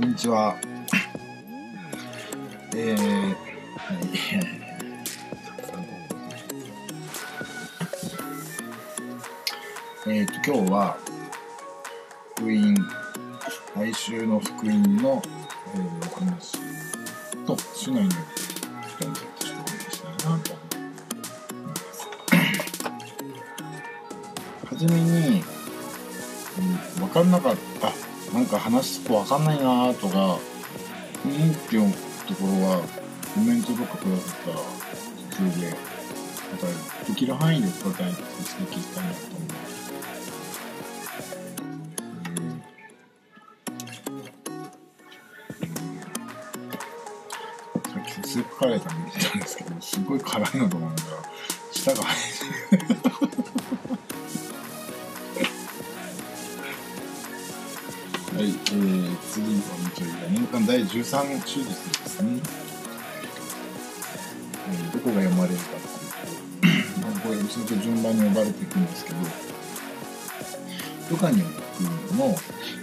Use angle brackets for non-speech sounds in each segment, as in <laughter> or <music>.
こんにちは。えー、はい。えっ、と、今日は、福音、来週の福音の、えー、お話と、主内の人でちょっとお話したいなと思います。はじめに、うん、分かんなかった。なんか話すと分かんないなとか、うんっていうところは、コメントとかくださったら、普通で、またできる範囲で答えてさせていきたいなと思います。うんさっきスープカレー食べてたんですけど、すごい辛いのと間第13週日ですね。えーどこが読まれるかっていうと、まあこれずっと順番に呼ばれていくんですけど、ルカによる福音の、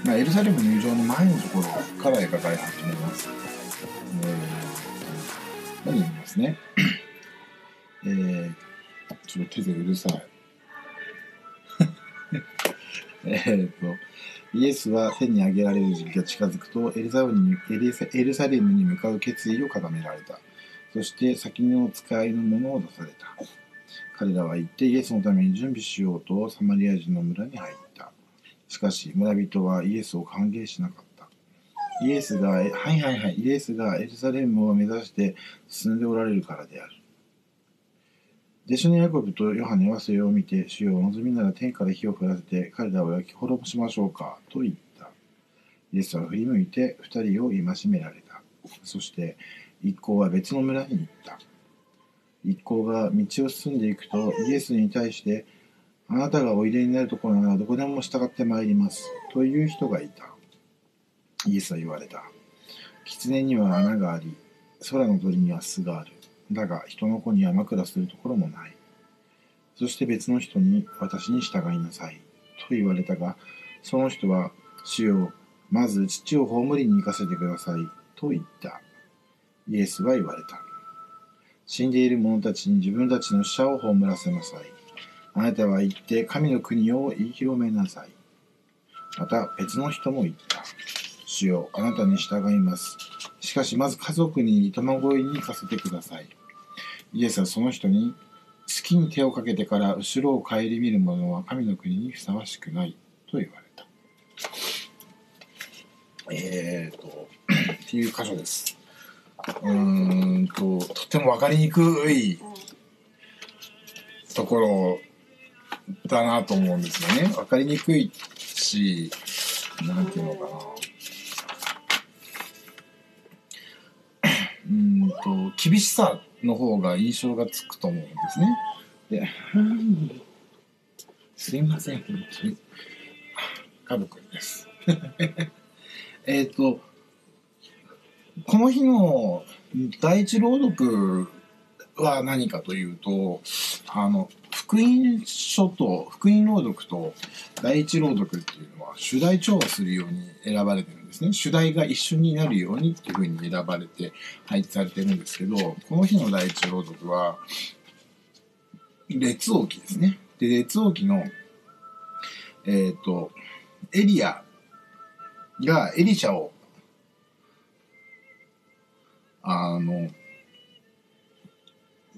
まあ、エルサレム入場の前のところから描かれ始めます。えー、何読みますね？<coughs> えー、ちょっと手でうるさい。<laughs> えーっと、イエスは天に上げられる時期が近づくとエルサレムにエルサエルサレムに向かう決意を固められた。そして先の使いのものを出された。彼らは行ってイエスのために準備しようとサマリア人の村に入った。しかし村人はイエスを歓迎しなかった。イエスが、はいはいはい、イエスがエルサレムを目指して進んでおられるからである。弟子のヤコブとヨハネはそれを見て、主よ、望みなら天から火を降らせて、彼らを焼き滅ぼしましょうか、と言った。イエスは振り向いて二人を戒められた。そして、一行は別の村に行った。一行が道を進んでいくと、イエスに対して、あなたがおいでになるところならどこでも従ってまいります。という人がいた。イエスは言われた。狐には穴があり、空の鳥には巣がある。だが人の子には枕するところもない。そして別の人に私に従いなさい。と言われたが、その人は、主よ、まず父を葬りに行かせてください。と言った。イエスは言われた。死んでいる者たちに自分たちの死者を葬らせなさい。あなたは行って神の国を言い広めなさい。また別の人も言った。主よ、あなたに従います。しかしまず家族に卵に行かせてください。イエスはその人に、月に手をかけてから後ろを顧みる者は神の国にふさわしくないと言われた。えーと、っていう箇所です。うんと、とても分かりにくいところだなと思うんですよね。分かりにくいし、なんていうのかな。うーんと、厳しさの方が印象がつくと思うんですね。で、すいません、本当に。家族です。<laughs> えっと、この日の第一朗読は何かというと、あの、福音書と、福音朗読と第一朗読っていうのは主題調和するように選ばれてるんですね。主題が一緒になるようにっていうふうに選ばれて配置されてるんですけど、この日の第一朗読は、列王記ですね。で、列王記の、えっ、と、エリアがエリシャを、あの、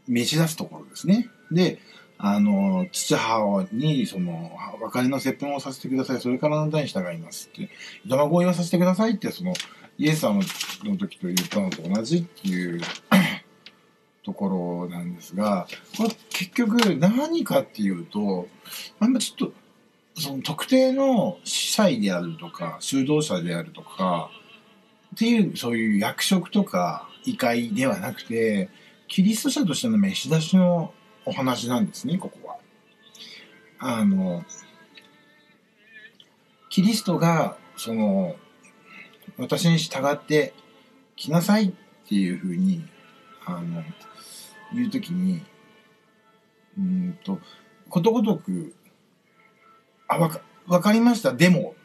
召し出すところですね。で、あの、父母に、その、別れの接吻をさせてください。それからあなたに従いますって。卵をさせてくださいって、その、イエス様の時と言ったのと同じっていうところなんですが、これ結局何かっていうと、あんまちょっと、その特定の司祭であるとか、修道者であるとか、っていう、そういう役職とか、異界ではなくて、キリスト者としての召し出しのお話なんですね、ここは。あの、キリストが、その、私に従って来なさいっていうふうに、あの、言うときに、うんと、ことごとく、あ、わか、わかりました、でも、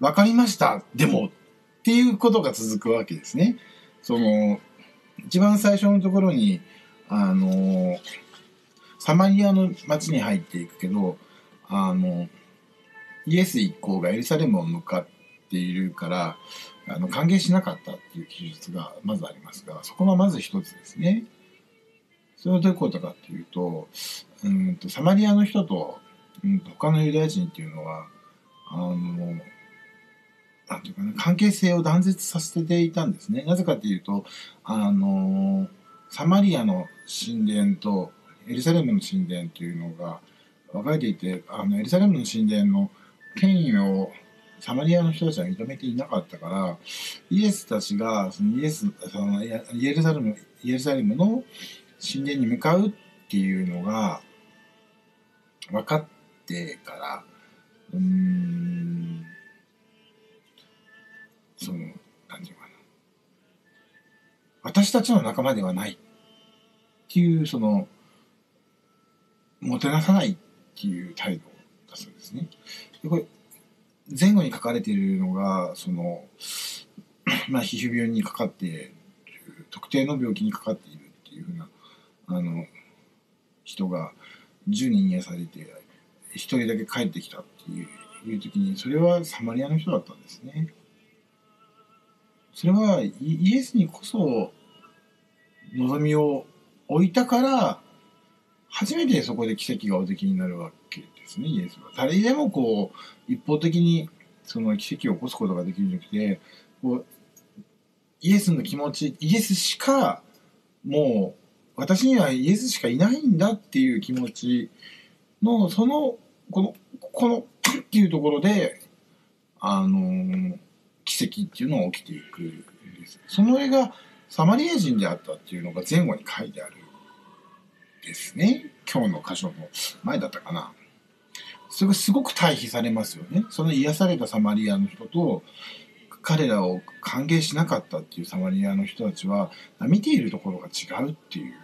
わかりました、でも、ってっていうことが続くわけですね。その一番最初のところにあのサマリアの町に入っていくけどあのイエス一行がエルサレムを向かっているからあの歓迎しなかったっていう記述がまずありますがそこがまず一つですね。それはどういうことかっていうとうんとサマリアの人と,、うんと他のユダヤ人っていうのはあのなんていうかな関係性を断絶させていたんですね。なぜかっていうとあのサマリアの神殿とエルサレムの神殿っていうのが分かれていてあのエルサレムの神殿の権威をサマリアの人たちは認めていなかったからイエスたちがそのイエスそのイエルサレムイエルサレムの神殿に向かうっていうのが分かってからうんその何て言うかな。私たちの仲間ではないっていうそのもてなさないっていう態度だそうですね。でこれ前後に書かれているのがその、<clears throat> まあ、皮膚病にかかっている特定の病気にかかっているっていうふうなあの人が10人癒されて1人だけ帰ってきたっていういう時にそれはサマリアの人だったんですね。それはイエスにこそ望みを置いたから初めてそこで奇跡がおできになるわけですねイエスは。誰でもこう一方的にその奇跡を起こすことができるんじゃなくてこうイエスの気持ちイエスしかもう私にはイエスしかいないんだっていう気持ちのそのこのこのっていうところであの奇跡っていうのが起きていくその絵がサマリア人であったっていうのが前後に書いてあるですね。今日の箇所の前だったかな。それがすごく対比されますよね。その癒されたサマリアの人と彼らを歓迎しなかったっていうサマリアの人たちは見ているところが違うっていう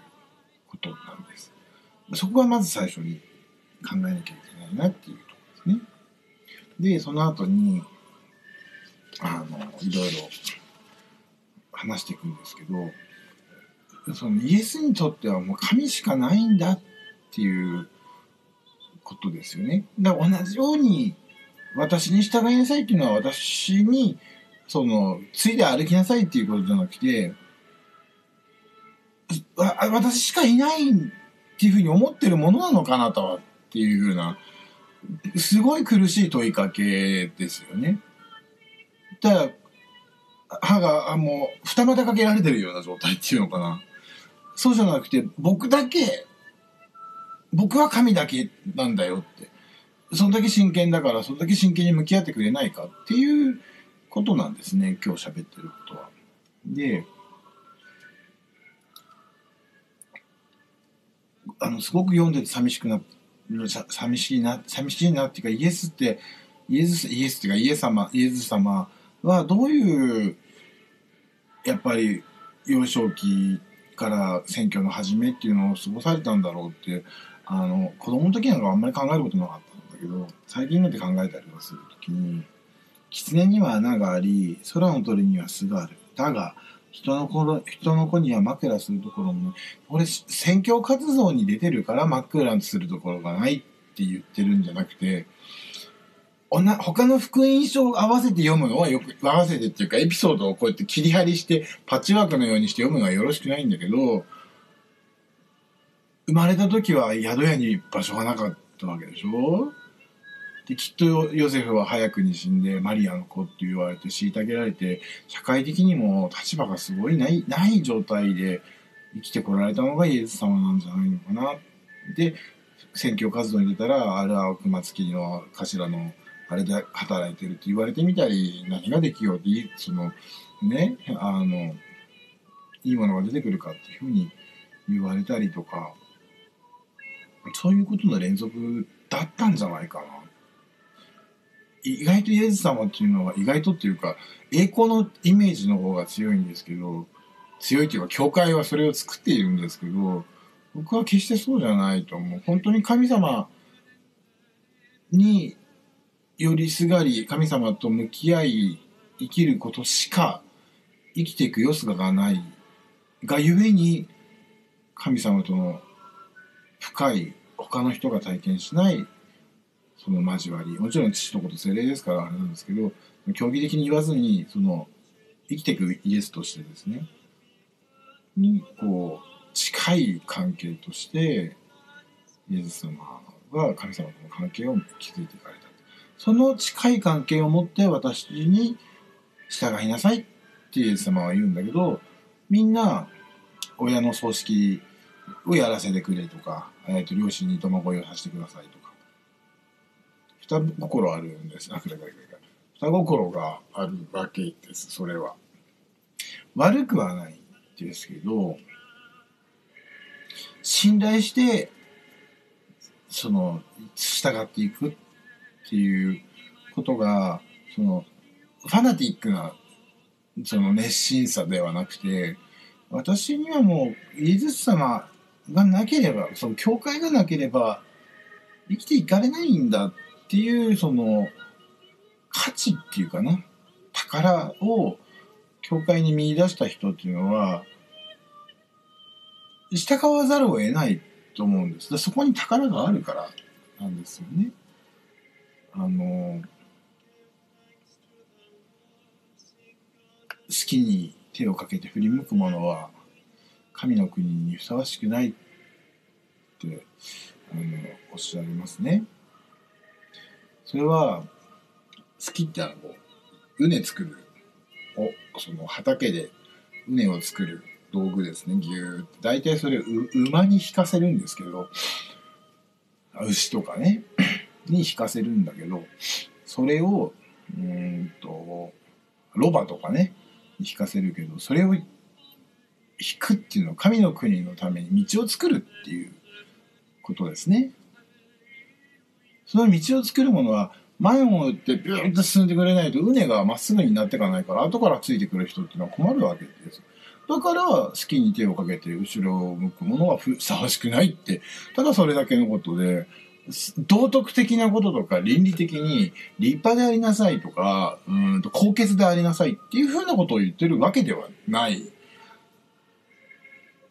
ことなんです。そこがまず最初に考えなきゃいけないなっていうところですね。でその後にあのいろいろ話していくんですけどそのイエスにとってはもう神しかないんだっていうことですよね。だから同じように私に従いなさいっていうのは私にそのついで歩きなさいっていうことじゃなくて私しかいないっていうふうに思ってるものなのかなとはっていうふうなすごい苦しい問いかけですよね。だ歯がもう二股かけられてるような状態っていうのかなそうじゃなくて僕だけ僕は神だけなんだよってそんだけ真剣だからそんだけ真剣に向き合ってくれないかっていうことなんですね今日喋ってることは。であのすごく読んでて寂しくな寂しいな寂しいなっていうかイエスってイエスイエスっていうかイエス様イエス様はどういうやっぱり幼少期から選挙の初めっていうのを過ごされたんだろうってあの子供の時なんかあんまり考えることなかったんだけど最近になって考えたりはする時に狐には穴があり空の鳥には巣がある。だが人の子人の子には枕するところも俺選挙活動に出てるから枕するところがないって言ってるんじゃなくて他の福音書を合わせて読むのはよく、合わせてっていうかエピソードをこうやって切り張りしてパッチワークのようにして読むのはよろしくないんだけど、生まれた時は宿屋に場所がなかったわけでしょ？で、きっとヨセフは早くに死んでマリアの子って言われて虐げられて、社会的にも立場がすごいない、ない状態で生きてこられたのがイエス様なんじゃないのかな？で、選挙活動に出たら、あれは熊月の頭のあれで働いてるって言われてみたり何ができようってそのねあのいいものが出てくるかっていうふうに言われたりとかそういうことの連続だったんじゃないかな。意外とイエス様っていうのは意外とっていうか栄光のイメージの方が強いんですけど強いというか教会はそれを作っているんですけど僕は決してそうじゃないと思う本当に神様によりすがり神様と向き合い生きることしか生きていく様子がないがゆえに神様との深い他の人が体験しないその交わりもちろん父と子と精霊ですからあれなんですけど競技的に言わずにその生きていくイエスとしてですねにこう近い関係としてイエス様が神様との関係を築いていかれたその近い関係を持って私に従いなさいってイエス様は言うんだけどみんな親の葬式をやらせてくれとか、えー、と両親に卵をさせてくださいとか。双心あるんです。あ双心があるわけです。それは。悪くはないですけど信頼してその従っていく。っていうことがそのファナティックなその熱心さではなくて私にはもうイエズス様がなければその教会がなければ生きていかれないんだっていうその価値っていうかな宝を教会に見出した人っていうのは従わざるを得ないと思うんです。そこに宝があるからなんですよね。あの好きに手をかけて振り向くものは神の国にふさわしくないってあのおっしゃいますね。それは好きってあの畝作る。おその畑で畝を作る道具ですね。ぎゅーって。大体それ馬に引かせるんですけど牛とかね。に引かせるんだけどそれをうんとロバとかね引かせるけどそれを引くっていうのは神の国のために道を作るっていうことですね。その道を作るものは前を打ってビューッと進んでくれないと畝がまっすぐになっていかないから後からついてくる人っていうのは困るわけです。だから好きに手をかけて後ろを向くものはふさわしくないってただそれだけのことで道徳的なこととか倫理的に立派でありなさいとかうんと高潔でありなさいっていうふうなことを言ってるわけではない。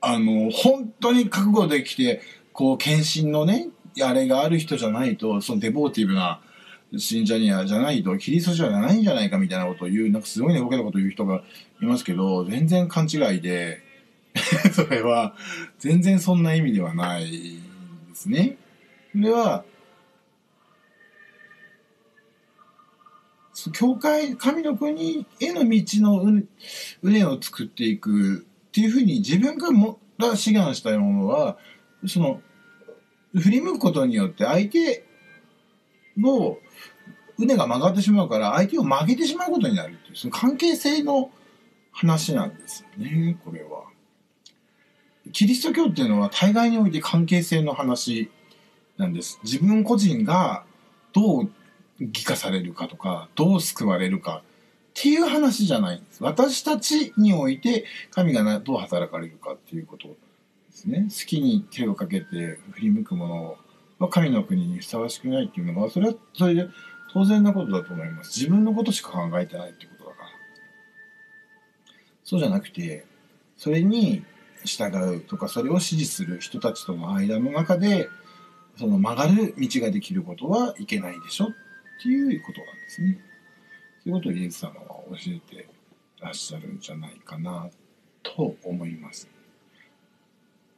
あの本当に覚悟できてこう献身のねあれがある人じゃないとそのデボーティブな信者にはじゃないとキリストじゃないんじゃないかみたいなことを言うなんかすごい寝ぼけたことを言う人がいますけど全然勘違いで <laughs> それは全然そんな意味ではないですね。それは教会神の国への道の畝を作っていくっていうふうに自分がもが志願したものはその振り向くことによって相手の畝が曲がってしまうから相手を曲げてしまうことになるっていうその関係性の話なんですよねこれは。キリスト教っていうのは対外において関係性の話なんです。自分個人がどう義化されるかとかどう救われるかっていう話じゃないんです。私たちにおいて神がどう働かれるかっていうことですね。好きに手をかけて振り向くものは神の国にふさわしくないっていうのはそれはそれで当然なことだと思います。自分のことしか考えてないってことだから。そうじゃなくて、それに従うとか、それを支持する人たちとの間の中で、その曲がる道ができることはいけないでしょっていうことなんですね。そういうことをイエス様は教えてらっしゃるんじゃないかなと思います。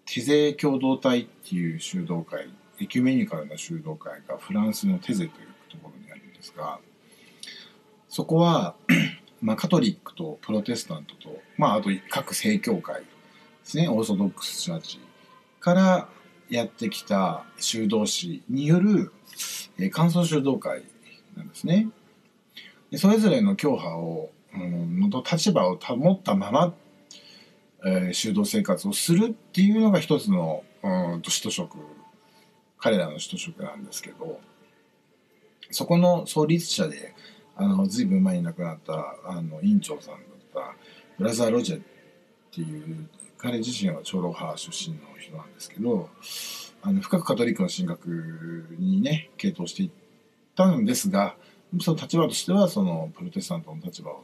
テゼ共同体っていう修道会、エキュメニカルな修道会がフランスのテゼというところにあるんですがそこはまあ、カトリックとプロテスタントと、まあ、あと各正教会ですねオーソドックスチャーチからやってきた修道士による、えー、感想修道会なんですね。でそれぞれの教派を、うん、の立場を保ったまま、えー、修道生活をするっていうのが一つの、うん、使徒職彼らの使徒職なんですけど。そこの創立者であの随分前に亡くなったあの院長さんだったブラザー・ロジェっていう彼自身は長老派出身の人なんですけどあの深くカトリックの神学にね傾倒していったんですがその立場としてはそのプロテスタントの立場を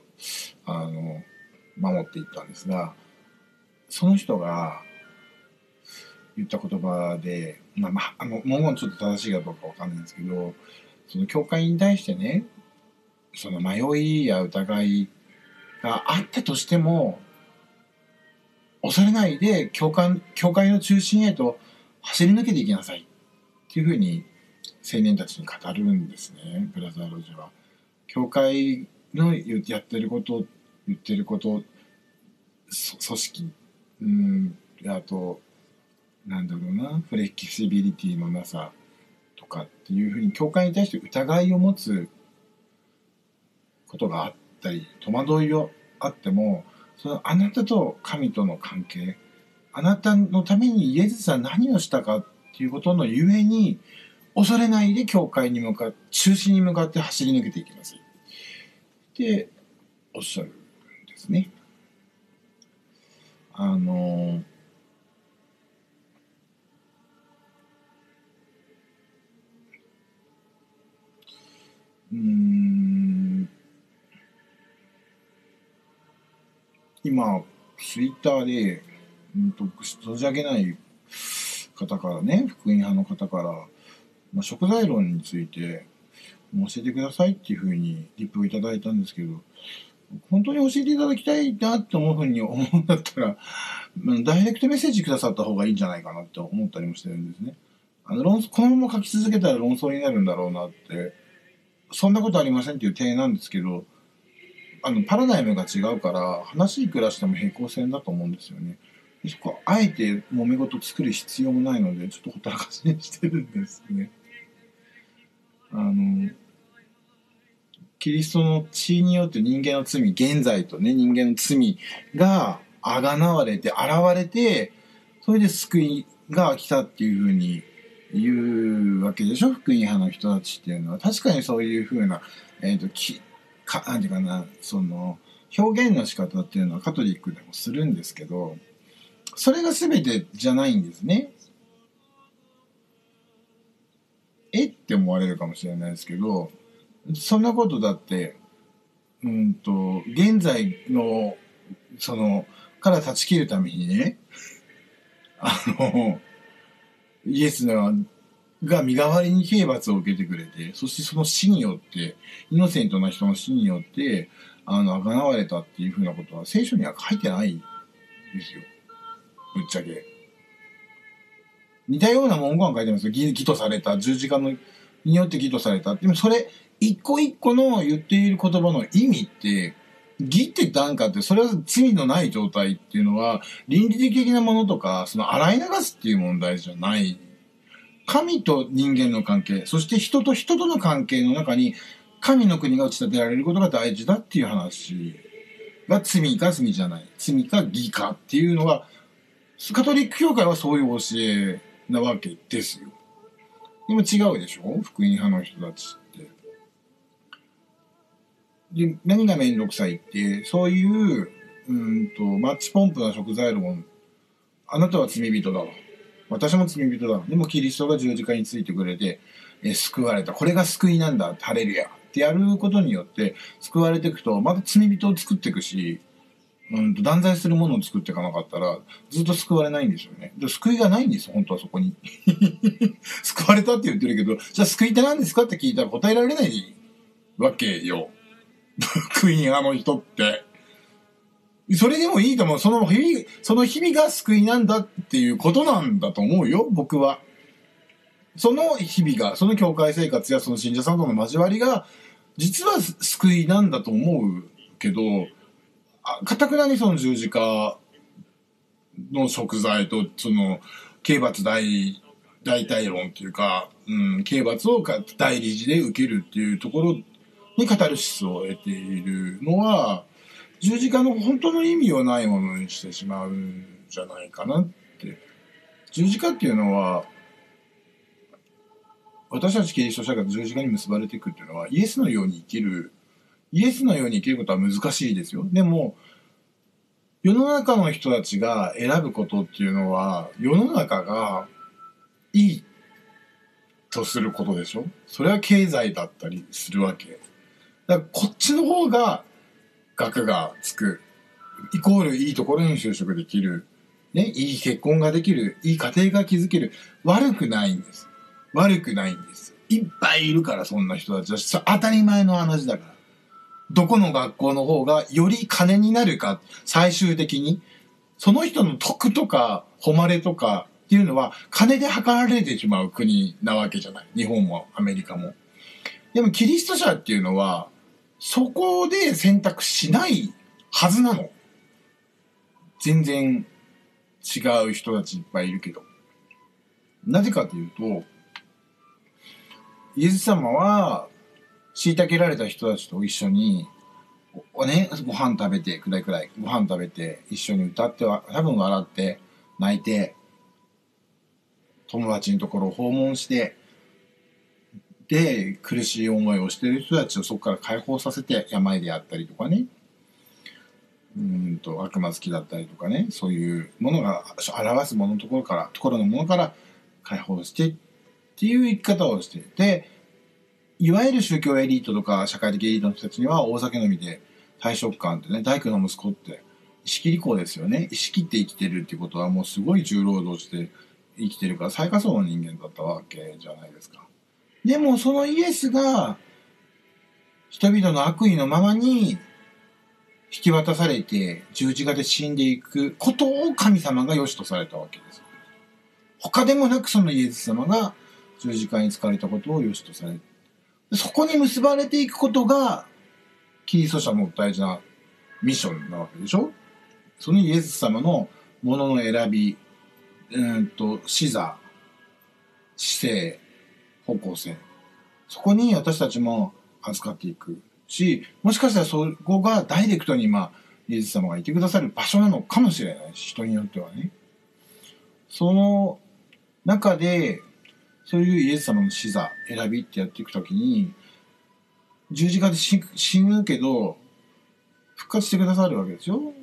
あの守っていったんですがその人が言った言葉で、まあまあ、あのもうちょっと正しいかどうかわかんないんですけどその教会に対してねその迷いや疑いがあったとしても恐れないで教会教会の中心へと走り抜けていきなさい。っていうふうに青年たちに語るんですね。ブラザー・ロジは。教会のやってること言ってること組織。うん。あとなんだろうな。フレキシビリティのなさ。とかっていうふうに教会に対して疑いを持つことがあったり戸惑いをあってもそのあなたと神との関係あなたのためにイエスは何をしたかっていうことのゆえに恐れないで教会に向かって中心に向かって走り抜けていきなさいっておっしゃるんですね。あのうん今ツイッターで、うんと、存じ上げない方からね福音派の方から、まあ、食材論について教えてくださいっていうふうにリップをいただいたんですけど本当に教えていただきたいなって思うふうに思うんだったらダイレクトメッセージくださった方がいいんじゃないかなって思ったりもしてるんですね。あの論このまま書き続けたら論争になるんだろうなってそんなことありませんっていう提案なんですけどあのパラダイムが違うから話いくらしても平行線だと思うんですよね。そこあえて揉め事作る必要もないのでちょっとほったらかしにしてるんですね。あのキリストの血によって人間の罪現在とね人間の罪があがなわれて現れてそれで救いが来たっていうふうに言うわけでしょ福音派の人たちっていうのは確かにそういうふうな、えーと、きかなんていうかなその表現の仕方っていうのはカトリックでもするんですけどそれが全てじゃないんですね。えって思われるかもしれないですけどそんなことだってうんと現在のそのから断ち切るためにねあのイエスがが身代わりに刑罰を受けてくれてそしてその死によってイノセントな人の死によってあの贖われたっていうふうなことは聖書には書いてないですよ。ぶっちゃけ。似たような文言書いてますよ。義義とされた。十字架のによって義とされた。でもそれ一個一個の言っている言葉の意味って義って何かってそれは罪のない状態っていうのは倫理的なものとかその洗い流すっていう問題じゃない。神と人間の関係そして人と人との関係の中に神の国が打ち立てられることが大事だっていう話が罪か罪じゃない罪か義かっていうのがカトリック教会はそういう教えなわけですよでも違うでしょ？福音派の人たちってで、何がめんどくさいって、そういう、うんと、マッチポンプな食材論。あなたは罪人だわ。私も罪人だ。でもキリストが十字架についてくれて、え救われた。これが救いなんだ。ハレルヤ。ってやることによって、救われていくと、また罪人を作っていくし、うんと、断罪するものを作っていかなかったら、ずっと救われないんですよね。で救いがないんですよ、本当はそこに。<laughs> 救われたって言ってるけど、じゃあ救いって何ですかって聞いたら答えられないわけよ。福音派の人って。それでもいいと思う。その日々、その日々が救いなんだっていうことなんだと思うよ、僕は。その日々が、その教会生活やその信者さんとの交わりが、実は救いなんだと思うけど、かたくなにその十字架の食材と、その、刑罰大、大体論っていうか、うん、刑罰を代理事で受けるっていうところにカタルシスを得ているのは十字架の本当の意味をないものにしてしまうんじゃないかなって。十字架っていうのは私たちキリスト者が十字架に結ばれていくっていうのはイエスのように生きるイエスのように生きることは難しいですよ。でも世の中の人たちが選ぶことっていうのは世の中がいいとすることでしょ。それは経済だったりするわけ。だからこっちの方が額がつく。イコールいいところに就職できる。ね、いい結婚ができる。いい家庭が築ける。悪くないんです。悪くないんです。いっぱいいるから、そんな人たちは。当たり前の話だから。どこの学校の方がより金になるか、最終的に。その人の得とか、誉れとかっていうのは、金で測られてしまう国なわけじゃない。日本もアメリカも。でも、キリスト者っていうのは、そこで選択しないはずなの。全然違う人たちいっぱいいるけど。なぜかというと、イエス様は、虐げられた人たちと一緒に、ね、ご飯食べて、くらいくらい、ご飯食べて、一緒に歌っては、多分笑って、泣いて、友達のところを訪問して、で、苦しい思いをしている人たちをそこから解放させて、病であったりとかね、うんと、悪魔好きだったりとかね、そういうものが、表すもののところから、ところのものから解放してっていう生き方をしていて、いわゆる宗教エリートとか社会的エリートの人たちには大酒飲みで大食感ってね、大工の息子って、石切り子ですよね。石切って生きてるっていうことはもうすごい重労働して生きてるから最下層の人間だったわけじゃないですか。でもそのイエスが人々の悪意のままに引き渡されて十字架で死んでいくことを神様が良しとされたわけです。他でもなくそのイエス様が十字架に使われたことを良しとされそこに結ばれていくことがキリスト者の大事なミッションなわけでしょそのイエス様のものの選び、うんと、視座、姿勢、方向性。そこに私たちも預かっていくし、もしかしたらそこがダイレクトに今、イエス様がいてくださる場所なのかもしれないし、人によってはね。その中で、そういうイエス様の視座、選びってやっていくときに、十字架で死死ぬけど、復活してくださるわけですよ。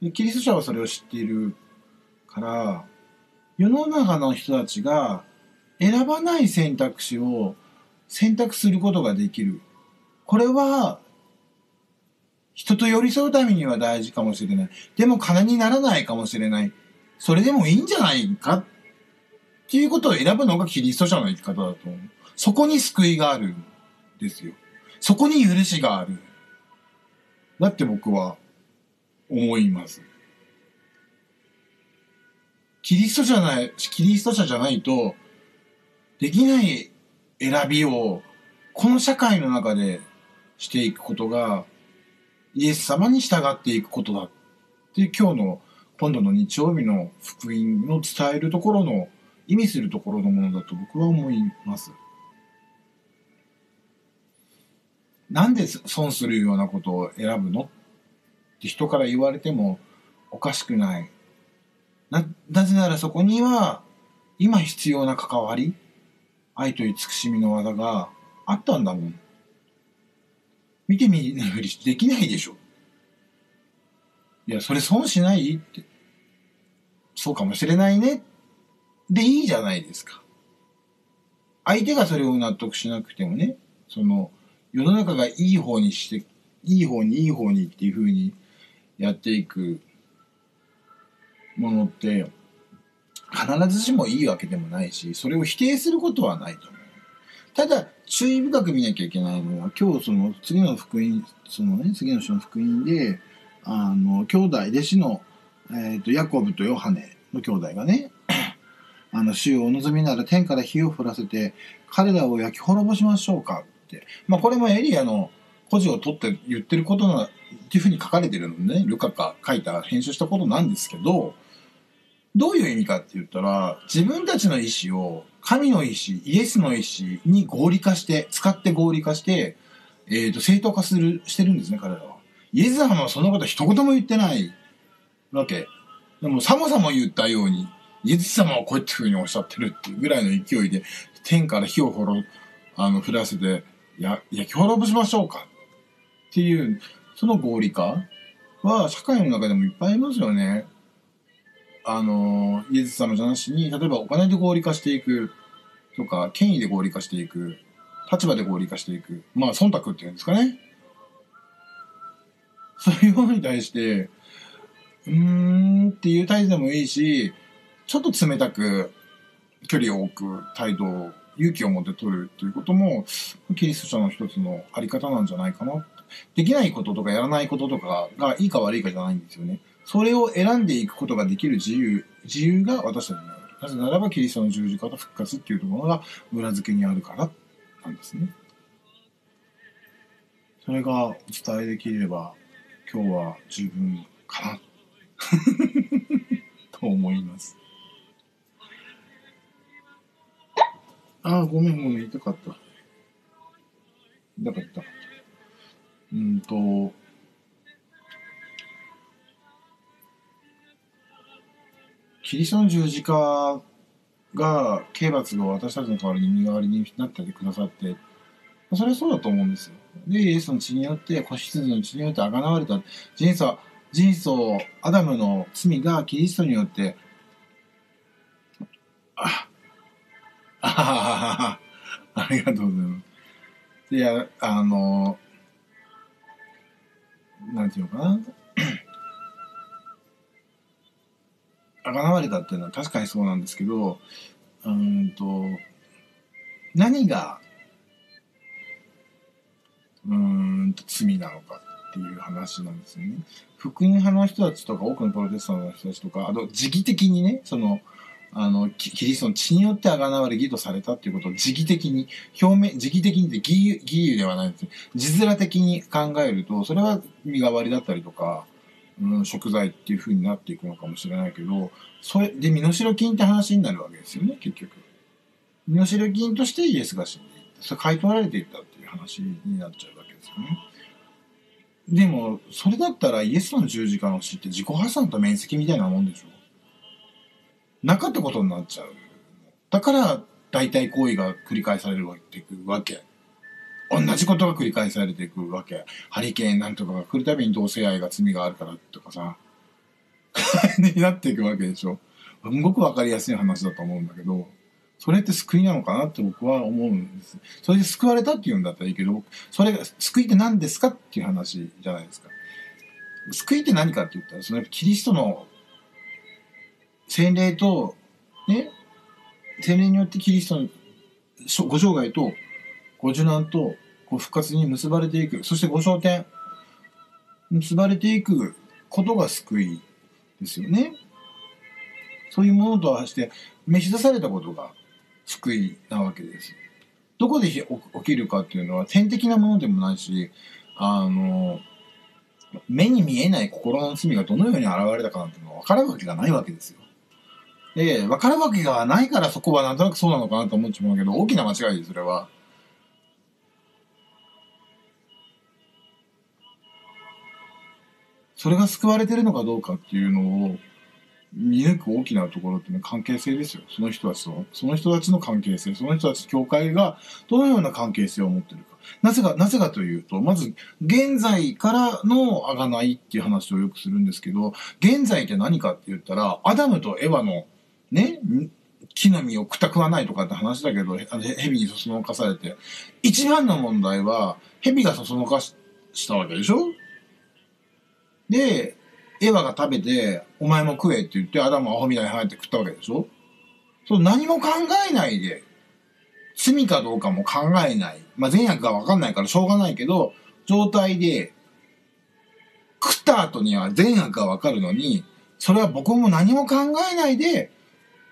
でキリスト者はそれを知っているから、世の中の人たちが選ばない選択肢を選択することができる。これは、人と寄り添うためには大事かもしれない。でも金にならないかもしれない。それでもいいんじゃないかっていうことを選ぶのがキリスト者の生き方だと思う。そこに救いがあるんですよ。そこに許しがある。だって僕は思います。キリスト者じゃない、キリスト者じゃないと、できない選びを、この社会の中でしていくことが、イエス様に従っていくことだって今日の、今度の日曜日の福音の伝えるところの、意味するところのものだと僕は思います。なんで損するようなことを選ぶの？って人から言われてもおかしくない。な、なぜならそこには今必要な関わり、愛と慈しみの技があったんだもん。見てみるふりできないでしょ。いや、それ損しないって。そうかもしれないね。でいいじゃないですか。相手がそれを納得しなくてもね、その、世の中がいい方にして、いい方にいい方にっていう風にやっていくものって、必ずしもいいわけでもないし、それを否定することはないと思う。ただ、注意深く見なきゃいけないのは、今日その次の福音、そのね、次の週の福音で、あの、兄弟、弟子の、えっ、と、ヤコブとヨハネの兄弟がね、<coughs> あの、主をお望みなら天から火を降らせて、彼らを焼き滅ぼしましょうかって。まあ、これもエリアの故事を取って言ってることな、っていうふうに書かれてるのね、ルカが書いた、編集したことなんですけど、どういう意味かって言ったら、自分たちの意思を、神の意思、イエスの意思に合理化して、使って合理化して、えっ、と、正当化する、してるんですね、彼らは。イエス様はそのこと一言も言ってないわけ。でも、さもさも言ったように、イエス様はこうやってふうにおっしゃってるっていうぐらいの勢いで、天から火を滅、あの、降らせて、や、焼き滅ぼしましょうかっていう、その合理化は社会の中でもいっぱいいますよね。あの、イエス様じゃなしに、例えばお金で合理化していくとか、権威で合理化していく立場で合理化していく。まあ、忖度っていうんですかね。<laughs> そういうものに対して、うーんっていう態度でもいいし、ちょっと冷たく距離を置く態度を勇気を持って取るということも、キリスト者の一つのあり方なんじゃないかな。できないこととかやらないこととかがいいか悪いかじゃないんですよね。それを選んでいくことができる自由、自由が私たちにある。なぜならばキリストの十字架と復活っていうところが裏付けにあるからなんですね。それがお伝えできれば今日は十分かな <laughs> と思います。ああ、ごめんごめん、痛かった。痛かった。うんと、キリストの十字架が、刑罰が私たちの代わりに身代わりになってくださって、それはそうだと思うんですよ。で、イエスの血によって、子羊の血によってあがなわれた。人相、人相、アダムの罪がキリストによって、あ、あはははありがとうございます。いや、あの、なんていうのかな。あがなわれたっていうのは確かにそうなんですけど、うんと、何が、うんと罪なのかっていう話なんですよね。福音派の人たちとか、多くのプロテスタントの人たちとか、あと、時期的にね、その、あの、キリストの血によってあがなわれ義とされたっていうことを時期的に、表面、時期的にって義勇、義勇ではないんです字面的に考えると、それは身代わりだったりとか、うん、食材っていう風になっていくのかもしれないけど、それで身代金って話になるわけですよね、結局。身代金としてイエスが死んでいった。それ買い取られていったっていう話になっちゃうわけですよね。でも、それだったらイエスの十字架の死って自己破産と面積みたいなもんでしょなかったことになっちゃう。だから、代替行為が繰り返されるわけ。同じことが繰り返されていくわけ。ハリケーンなんとかが来るたびに同性愛が罪があるからとかさ、<laughs> になっていくわけでしょ。すごくわかりやすい話だと思うんだけど、それって救いなのかなって僕は思うんです。それで救われたって言うんだったらいいけど、それが、救いって何ですかっていう話じゃないですか。救いって何かって言ったら、そのキリストの洗礼と、ね、洗礼によってキリストのご生涯とご受難とご復活に結ばれていく。そしてご昇天。結ばれていくことが救いですよね。そういうものとはして召し出されたことが救いなわけです。どこで起きるかっていうのは天的なものでもないし、あの、目に見えない心の罪がどのように現れたかなんてのは分からるわけがないわけですよ。で、分かるわけがないからそこはなんとなくそうなのかなと思っちゃうけど、大きな間違いです、それは。それが救われてるのかどうかっていうのを見抜く大きなところっていうのは関係性ですよ。その人たちと。その人たちの関係性。その人たち教会がどのような関係性を持ってるか。なぜか、なぜかというと、まず、現在からの贖いっていう話をよくするんですけど、現在って何かって言ったら、アダムとエヴァのね、木の実をくたくわないとかって話だけど、蛇にそそのかされて。一番の問題は、蛇がそそのかしたわけでしょ？で、エヴァが食べて、お前も食えって言って、アダムはアホみたいに入って食ったわけでしょ？そう何も考えないで、罪かどうかも考えない。まあ、善悪がわかんないからしょうがないけど、状態で、食った後には善悪がわかるのに、それは僕も何も考えないで、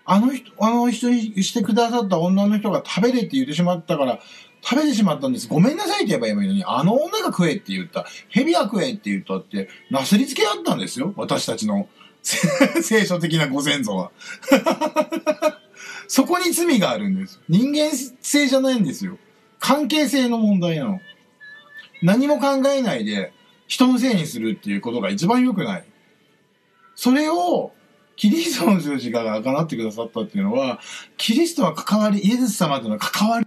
あの人、あの人にしてくださった女の人が食べれって言ってしまったから、食べてしまったんです。ごめんなさいって言えばいいのに、あの女が食えって言った。蛇が食えって言ったって、なすりつけあったんですよ。私たちの <laughs> 聖書的なご先祖は。<laughs> そこに罪があるんです。人間性じゃないんですよ。関係性の問題なの。何も考えないで人のせいにするっていうことが一番良くない。それをキリストの十字架がなってくださったっていうのは、キリストは関わり、イエス様との関わり、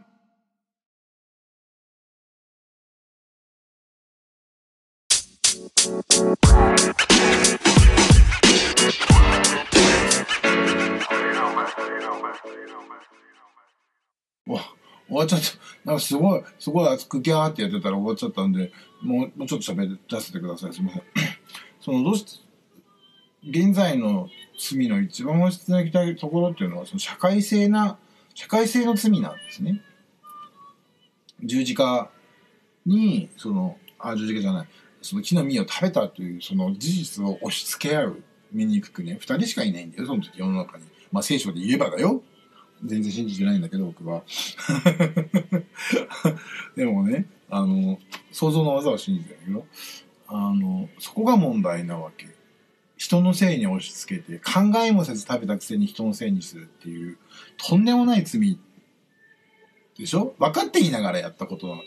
終わっちゃった。なんかすごい、すごい熱くギャーってやってたら終わっちゃったんで、もう、もうちょっと喋らせてください。すみません。<coughs> その、どうし、現在の罪の一番本質的なところっていうのは、その社会性な、社会性の罪なんですね。十字架に、その、あ、十字架じゃない、その木の実を食べたという、その事実を押し付け合う醜くね、二人しかいないんだよ、その時世の中に。まあ聖書で言えばだよ。全然信じてないんだけど、僕は。<laughs> でもね、あの、想像の技を信じてるけど、あの、そこが問題なわけ。人のせいに押し付けて、考えもせず食べたくせに人のせいにするっていう、とんでもない罪でしょ？分かっていながらやったこと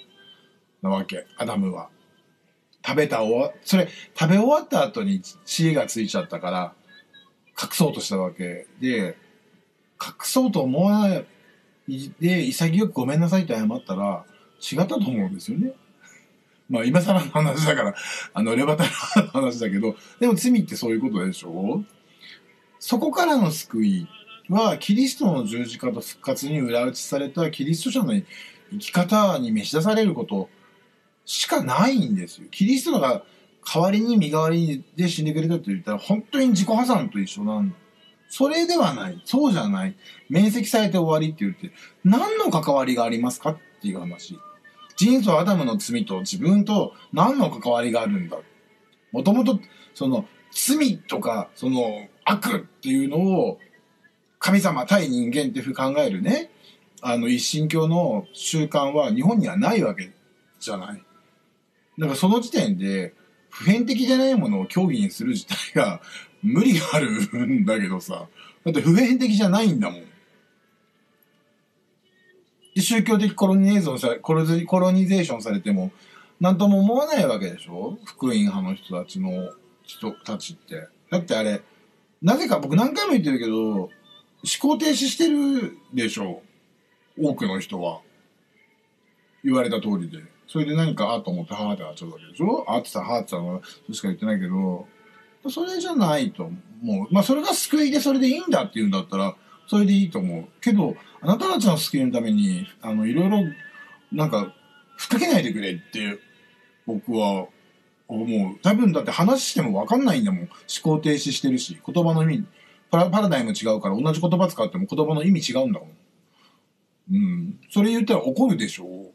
なわけ、アダムは。食べたおわ、それ、食べ終わった後に知恵がついちゃったから、隠そうとしたわけで、隠そうと思わないで、潔くごめんなさいって謝ったら、違ったと思うんですよね。まあ今更の話だから、あの、レバタの話だけど、でも罪ってそういうことでしょ？そこからの救いは、キリストの十字架と復活に裏打ちされたキリスト者の生き方に召し出されることしかないんですよ。キリストが代わりに身代わりで死んでくれたと言ったら、本当に自己破産と一緒なんそれではない。そうじゃない。面積されて終わりって言って、何の関わりがありますかっていう話。人生アダムの罪と自分と何の関わりがあるんだ。もともと、その、罪とか、その、悪っていうのを、神様対人間っていうふうに考えるね、あの、一神教の習慣は日本にはないわけじゃない。だからその時点で、普遍的じゃないものを競技にする自体が無理があるんだけどさ。だって普遍的じゃないんだもん。で、宗教的コロニゼーションされ、コロコロニゼーションされても、なんとも思わないわけでしょ？福音派の人たちの人たちって。だってあれ、なぜか僕何回も言ってるけど、思考停止してるでしょ？多くの人は。言われた通りで。それで何かあと思ってはーってなっちゃうわけでしょ？あってたはーってたのそしか言ってないけど、それじゃないと思う。まあそれが救いでそれでいいんだっていうんだったら、それでいいと思う。けど、あなたたちの救いのために、あの、いろいろ、なんか、ふっかけないでくれって、僕は思う。多分だって話してもわかんないんだもん。思考停止してるし、言葉の意味、パラパラダイム違うから同じ言葉使っても言葉の意味違うんだもん。うん。それ言ったら怒るでしょ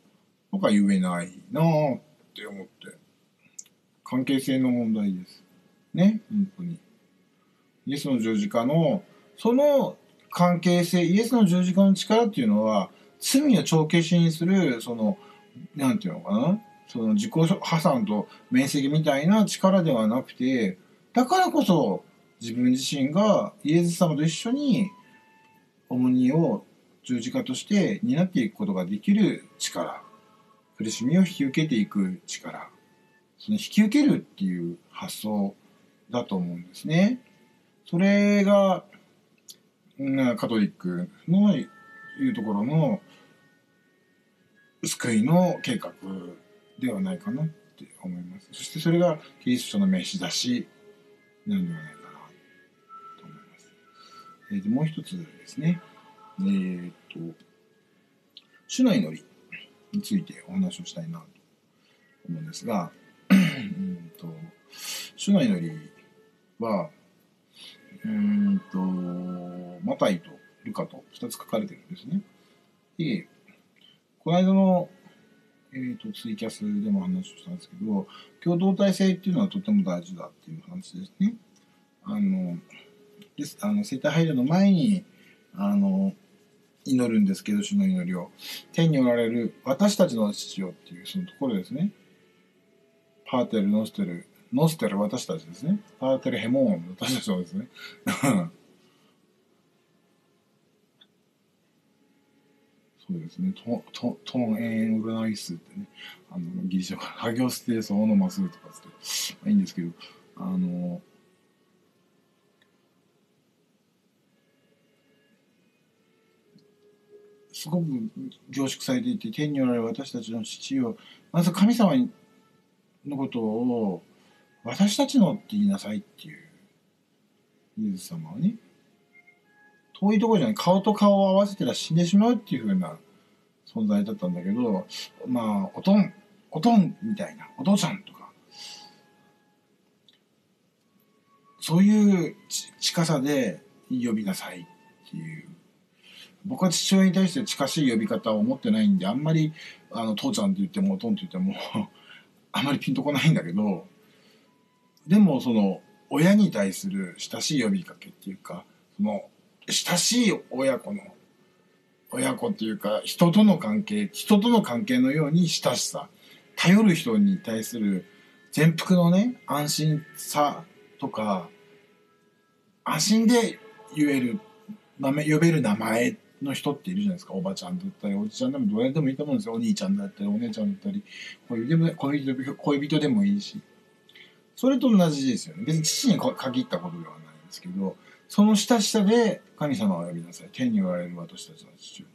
とか言えないなぁって思って。関係性の問題です。ね、本当に。イエスの十字架の、その関係性、イエスの十字架の力っていうのは、罪を帳消しにする、その、なんていうのかな？その自己破産と面積みたいな力ではなくて、だからこそ自分自身がイエス様と一緒に重荷を十字架として担っていくことができる力。苦しみを引き受けていく力その引き受けるっていう発想だと思うんですね。それが、カトリックのいうところの救いの計画ではないかなって思います。そしてそれがキリストの召し出しなんではないかなと思います。えー、でもう一つですね。えー、っと、主の祈り。についてお話をしたいなと思うんですが、うんと、主の祈りは、うんと、マタイとルカと2つ書かれてるんですね。で、この間の、えーと、ツイキャスでも話をしたんですけど、共同体性っていうのはとても大事だっていう話ですね。あの、ですあの生体配慮の前に、あの、祈るんですけど、主の祈りを。天におられる私たちの父よっていうそのところですね。パーテル、ノステル、ノステル私たちですね。パーテル、ヘモン、私たちのですね。<laughs> そうですね。トトトンエンウルナイスってね、あのギリシャ語、ハギオステーソオノマスとかって、まあ、いいんですけど、あの、すごく凝縮されていて天におられる私たちの父をまず神様のことを私たちのって言いなさいっていう。イエス様はね。遠いところじゃない。顔と顔を合わせてら死んでしまうっていうふうな存在だったんだけど、まあ、おとん、おとんみたいな、お父ちゃんとか、そういう近さで呼びなさいっていう。僕は父親に対して近しい呼び方を持ってないんで、あんまり、あの、父ちゃんって言っても、おとんって言っても <laughs> あんまりピンとこないんだけど、でも、その、親に対する親しい呼びかけっていうか、その、親しい親子の、親子っていうか、人との関係、人との関係のように親しさ、頼る人に対する全幅のね、安心さとか、安心で言える、名前、呼べる名前の人っているじゃないですか。おばちゃんだったり、おじちゃんでもどれでもいいと思うんですよ。お兄ちゃんだったり、お姉ちゃんだったり、恋人でも恋人恋人でもいいし。それと同じですよね。別に父に限ったことではないんですけど、その親しさで神様を呼びなさい。天に言われる私たちの父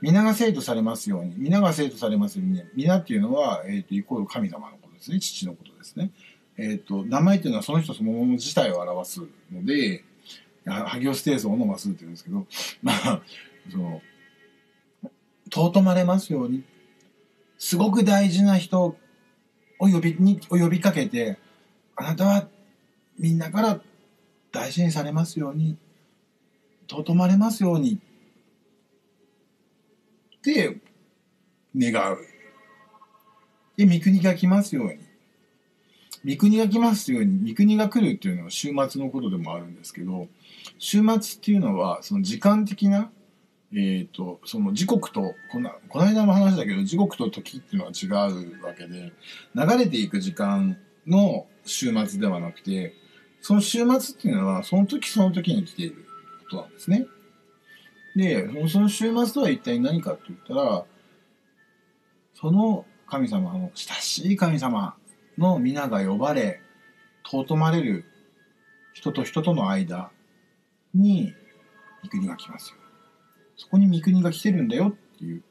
皆が生徒されますように。皆が生徒されますように。皆っていうのは、えっ、ー、と、イコール神様のことですね。父のことですね。えっ、ー、と、名前っていうのはその人そのもの自体を表すので、ハギオステーソーのマスっていうんですけど、まあ、その、尊まれますように。すごく大事な人を呼びに、を呼びかけて、あなたはみんなから大事にされますように、尊まれますようにって願う。で、三国が来ますように。三国が来ますように、三国が来るっていうのは週末のことでもあるんですけど、週末っていうのは、その時間的な、えっ、ー、と、その時刻と、この、この間の話だけど、時刻と時っていうのは違うわけで、流れていく時間の週末ではなくて、その週末っていうのは、その時その時に来ていることなんですね。で、その週末とは一体何かって言ったら、その神様の親しい神様の皆が呼ばれ、尊まれる人と人との間に三国が来ますよ。そこに三国が来てるんだよっていう。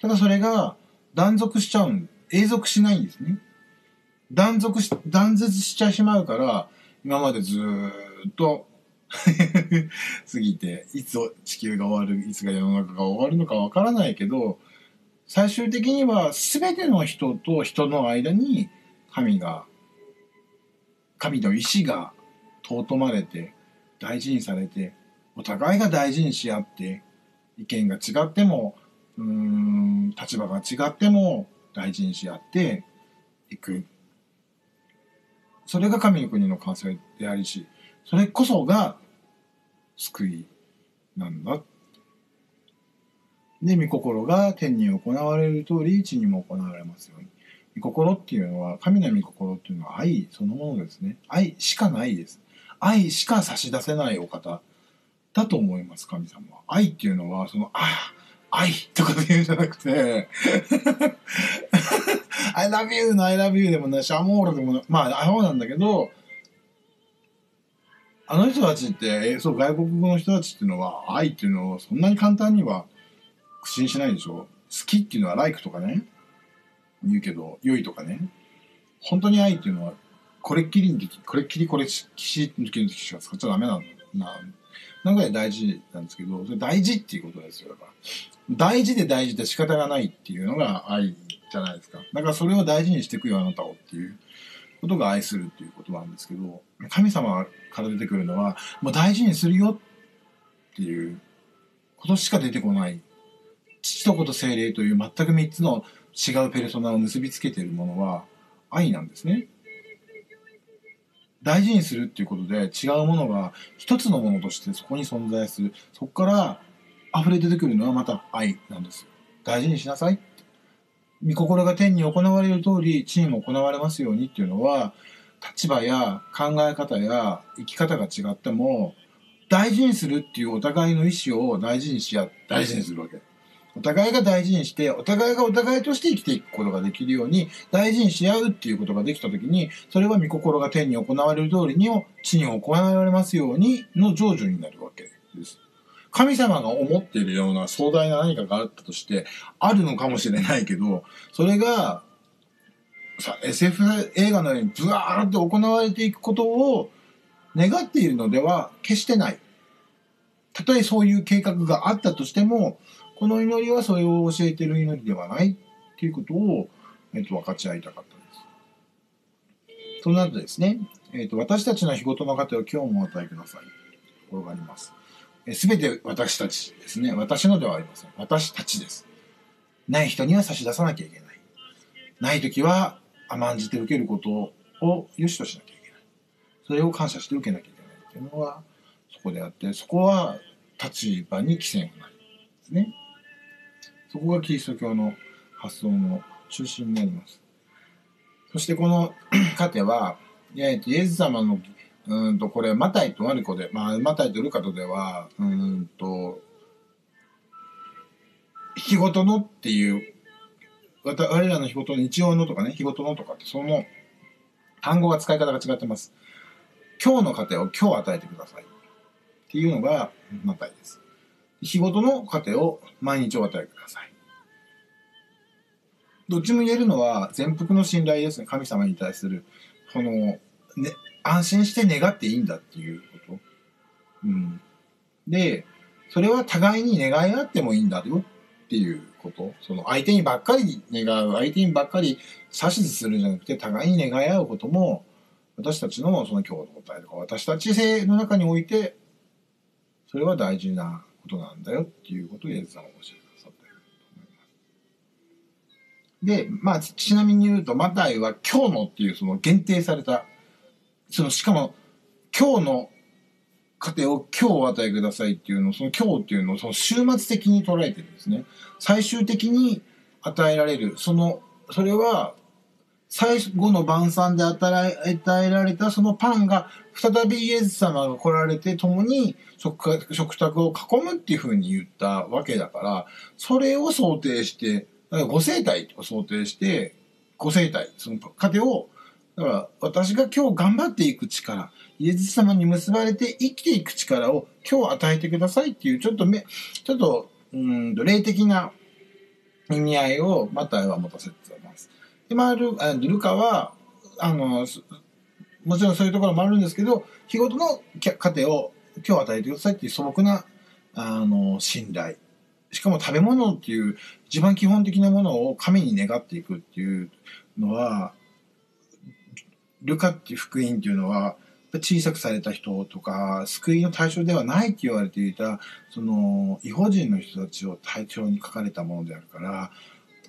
ただそれが断続しちゃうん、永続しないんですね。断続し、断絶しちゃしまうから、今までずっと <laughs> 過ぎて、いつ地球が終わる、いつが世の中が終わるのかわからないけど、最終的には全ての人と人の間に神が、神の意志が尊まれて、大事にされて、お互いが大事にし合って、意見が違っても、うん、立場が違っても大事にし合っていく。それが神の国の完成でありし、それこそが救いなんだ。で、御心が天に行われる通り、地にも行われますように。御心っていうのは、神の御心っていうのは愛そのものですね。愛しかないです。愛しか差し出せないお方だと思います、神様は。愛っていうのは、その、あ愛とかで言うんじゃなくて I love you の I love you でもないし、アモールでもない、まあ、アホなんだけど、あの人たちって、そう、外国語の人たちっていうのは、愛っていうのをそんなに簡単には口にしないでしょ好きっていうのは like とかね、言うけど、良いとかね。本当に愛っていうのは、これっきりにこれっきりこれっきりの時しか使っちゃダメなんだな。なぐらい大事なんですけど、それ大事っていうことですよ。だから大事で大事で仕方がないっていうのが愛じゃないですか。だからそれを大事にしていくよ、あなたをっていうことが愛するっていうことなんですけど、神様から出てくるのは、もう大事にするよっていうことしか出てこない。父と子と精霊という全く3つの違うペルソナを結びつけているものは愛なんですね。大事にするっていうことで違うものが一つのものとしてそこに存在する。そこから溢れ出てくるのはまた愛なんです。大事にしなさい。御心が天に行われる通り地にも行われますようにっていうのは立場や考え方や生き方が違っても大事にするっていうお互いの意思を大事にし合大事にするわけ。お互いが大事にして、お互いがお互いとして生きていくことができるように、大事にし合うっていうことができたときに、それは御心が天に行われる通りにも、地に行われますようにの成就になるわけです。神様が思っているような壮大な何かがあったとして、あるのかもしれないけど、それが、さ、SF 映画のようにブワーって行われていくことを願っているのでは決してない。たとえそういう計画があったとしても、この祈りはそれを教えている祈りではないっていうことを、えっと、分かち合いたかったです。その後ですね、えっと、私たちの日ごとの糧を今日もお与えください。ところがります。すべて私たちですね。私のではありません。私たちです。ない人には差し出さなきゃいけない。ない時は甘んじて受けることを良しとしなきゃいけない。それを感謝して受けなきゃいけないっていうのはそこであって、そこは立場に規制がないですね。そこがキリスト教の発想の中心になります。そしてこの <clears throat> 糧は、イエス様のうんとこれマタイとマリコで、まあ、マタイとルカとではうんと日ごとのっていう我らの日ごとの日曜のとかね日ごとのとかってその単語が使い方が違ってます。今日の糧を今日与えてくださいっていうのがマタイです。日ごとの糧を毎日お与えください。どっちも言えるのは全幅の信頼ですね。神様に対する、この、ね、安心して願っていいんだっていうこと。うん。で、それは互いに願い合ってもいいんだよっていうこと。その相手にばっかり願う、相手にばっかり指図するんじゃなくて、互いに願い合うことも、私たちのその共同体とか、私たち性の中において、それは大事なことなんだよっていうことをイエス様が教えてくださっていると思います。で、まあ、ちなみに言うと、マタイは今日のっていうその限定された、そのしかも今日の家庭を今日お与えくださいっていうのを、その今日っていうのをその終末的に捉えてるんですね。最終的に与えられる、その、それは最後の晩餐で与えられたそのパンが再びイエス様が来られて共に食食卓を囲むっていうふうに言ったわけだから、それを想定して、ご生体を想定して、ご生体、その家庭を、だから私が今日頑張っていく力、イエス様に結ばれて生きていく力を今日与えてくださいっていう、ちょっとめ、ちょっと、うんと、霊的な意味合いをマタイは持たせてます。で、まあ、ルルカは、あの、もちろんそういうところもあるんですけど、日ごとの糧を今日与えてくださいっていう素朴な、あの、信頼。しかも食べ物っていう一番基本的なものを神に願っていくっていうのは、ルカっていう福音っていうのは、小さくされた人とか、救いの対象ではないって言われていた、その、違法人の人たちを対象に書かれたものであるから、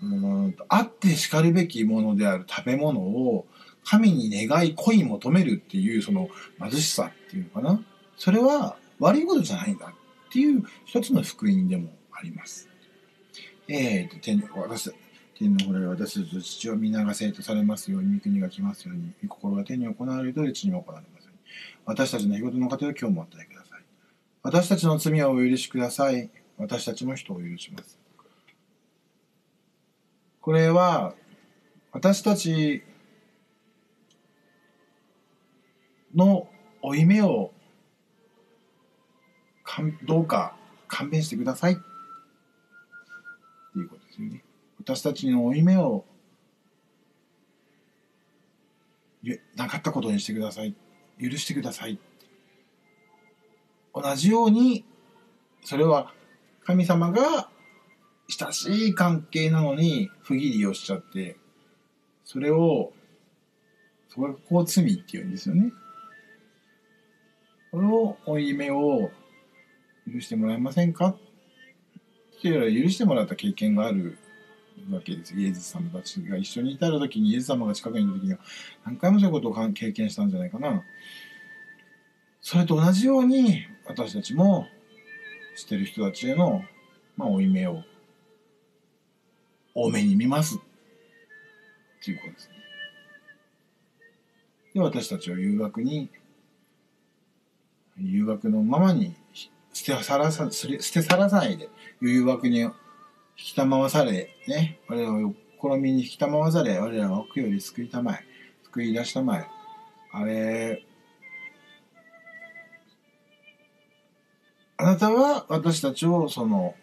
うんあってしかるべきものである食べ物を神に願い恋求めるっていうその貧しさっていうのかなそれは悪いことじゃないんだっていう一つの福音でもあります。えー、と天私天のほら私たちと父を見流せとされますように御国が来ますように御心が天に行われると地にも行われますように。私たちの日ごとの糧を今日もお与えください。私たちの罪をお許しください。私たちも人を許します。これは私たちの負い目をどうか勘弁してください。っていうことですよね。私たちの負い目をなかったことにしてください。許してください。同じように、それは神様が親しい関係なのに不義理をしちゃって、それを、それがこう罪っていうんですよね。この負い目を許してもらえませんか？っていう許してもらった経験があるわけです。イエズ様たちが一緒にいた時に、イエズ様が近くにいた時には、何回もそういうことを経験したんじゃないかな。それと同じように、私たちも、してる人たちへの、まあ、負い目を多めに見ますっていうことですね。で、私たちを誘惑に、誘惑のままに捨てさらさ、捨てさらさないで、誘惑に引きたまわされ、ね、我らを試みに引きたまわされ、我らは奥より救いたまえ、救い出したまえ。あれ、あなたは私たちをその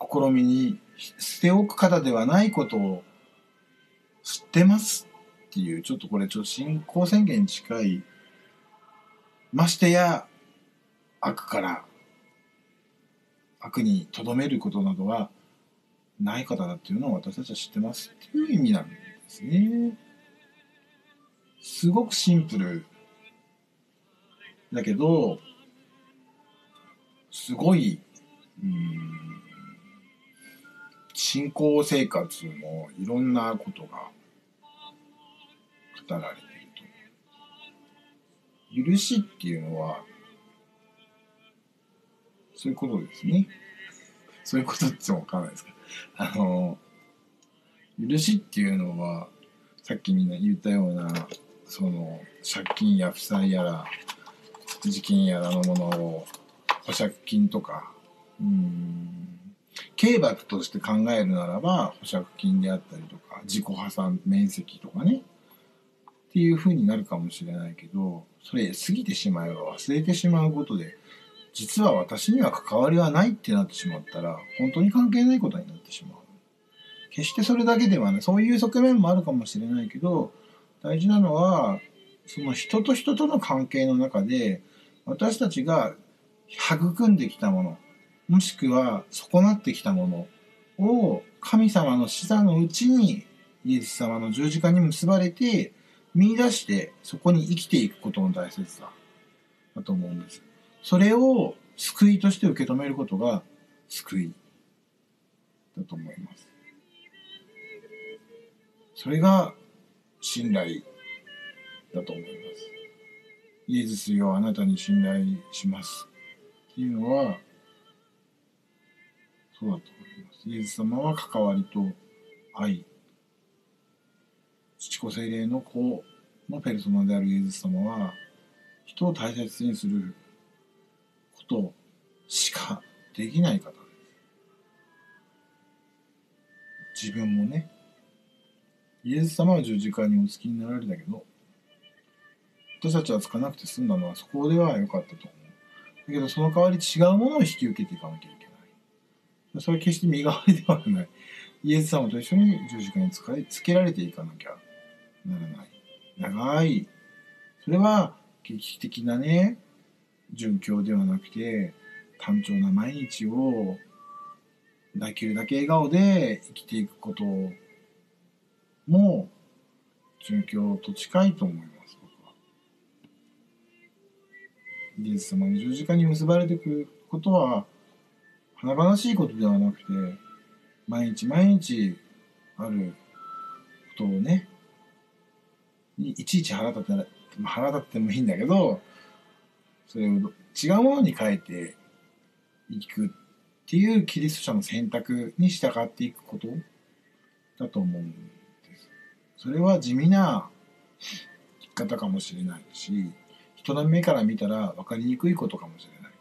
試みに捨ておく方ではないことを知ってますっていう、ちょっとこれちょっと信仰宣言に近い、ましてや悪から悪にとどめることなどはない方だっていうのを私たちは知ってますっていう意味なんですね。すごくシンプルだけどすごいうん信仰生活のいろんなことが語られていると。許しっていうのはそういうことですね。そういうことってわかんないですか。あの、許しっていうのは、さっきみんな言ったような、その、借金や負債やら、事件やらのものを、保釈金とか、うん、刑罰として考えるならば、保釈金であったりとか、自己破産面積とかね、っていう風になるかもしれないけど、それ過ぎてしまえば忘れてしまうことで、実は私には関わりはないってなってしまったら、本当に関係ないことになってしまう。決してそれだけではない。そういう側面もあるかもしれないけど、大事なのは、その人と人との関係の中で、私たちが育んできたもの、もしくは損なってきたものを神様の死座のうちにイエス様の十字架に結ばれて見出してそこに生きていくことの大切さだと思うんです。それを救いとして受け止めることが救いだと思います。それが信頼だと思います。イエズスよあなたに信頼しますっていうのはそうだと思います。イエズス様は関わりと愛父子精霊の子のペルソナであるイエズス様は人を大切にすることしかできない方です。自分もね、イエス様は十字架にお付きになられたけど、私たちはつかなくて済んだのはそこでは良かったと思う。だけどその代わり違うものを引き受けていかなきゃいけない。それは決して身代わりではない。イエス様と一緒に十字架に使いつけられていかなきゃならない。長い。それは劇的なね、順境ではなくて単調な毎日をできるだけ笑顔で生きていくことも順境と近いと思います僕は。イエス様の十字架に結ばれていくことは華々しいことではなくて毎日毎日あることをねいちいち腹立て腹立ってもいいんだけどそれを違うものに変えていくっていうキリスト者の選択に従っていくことだと思うんです。それは地味な生き方かもしれないし人の目から見たら分かりにくいことかもしれない。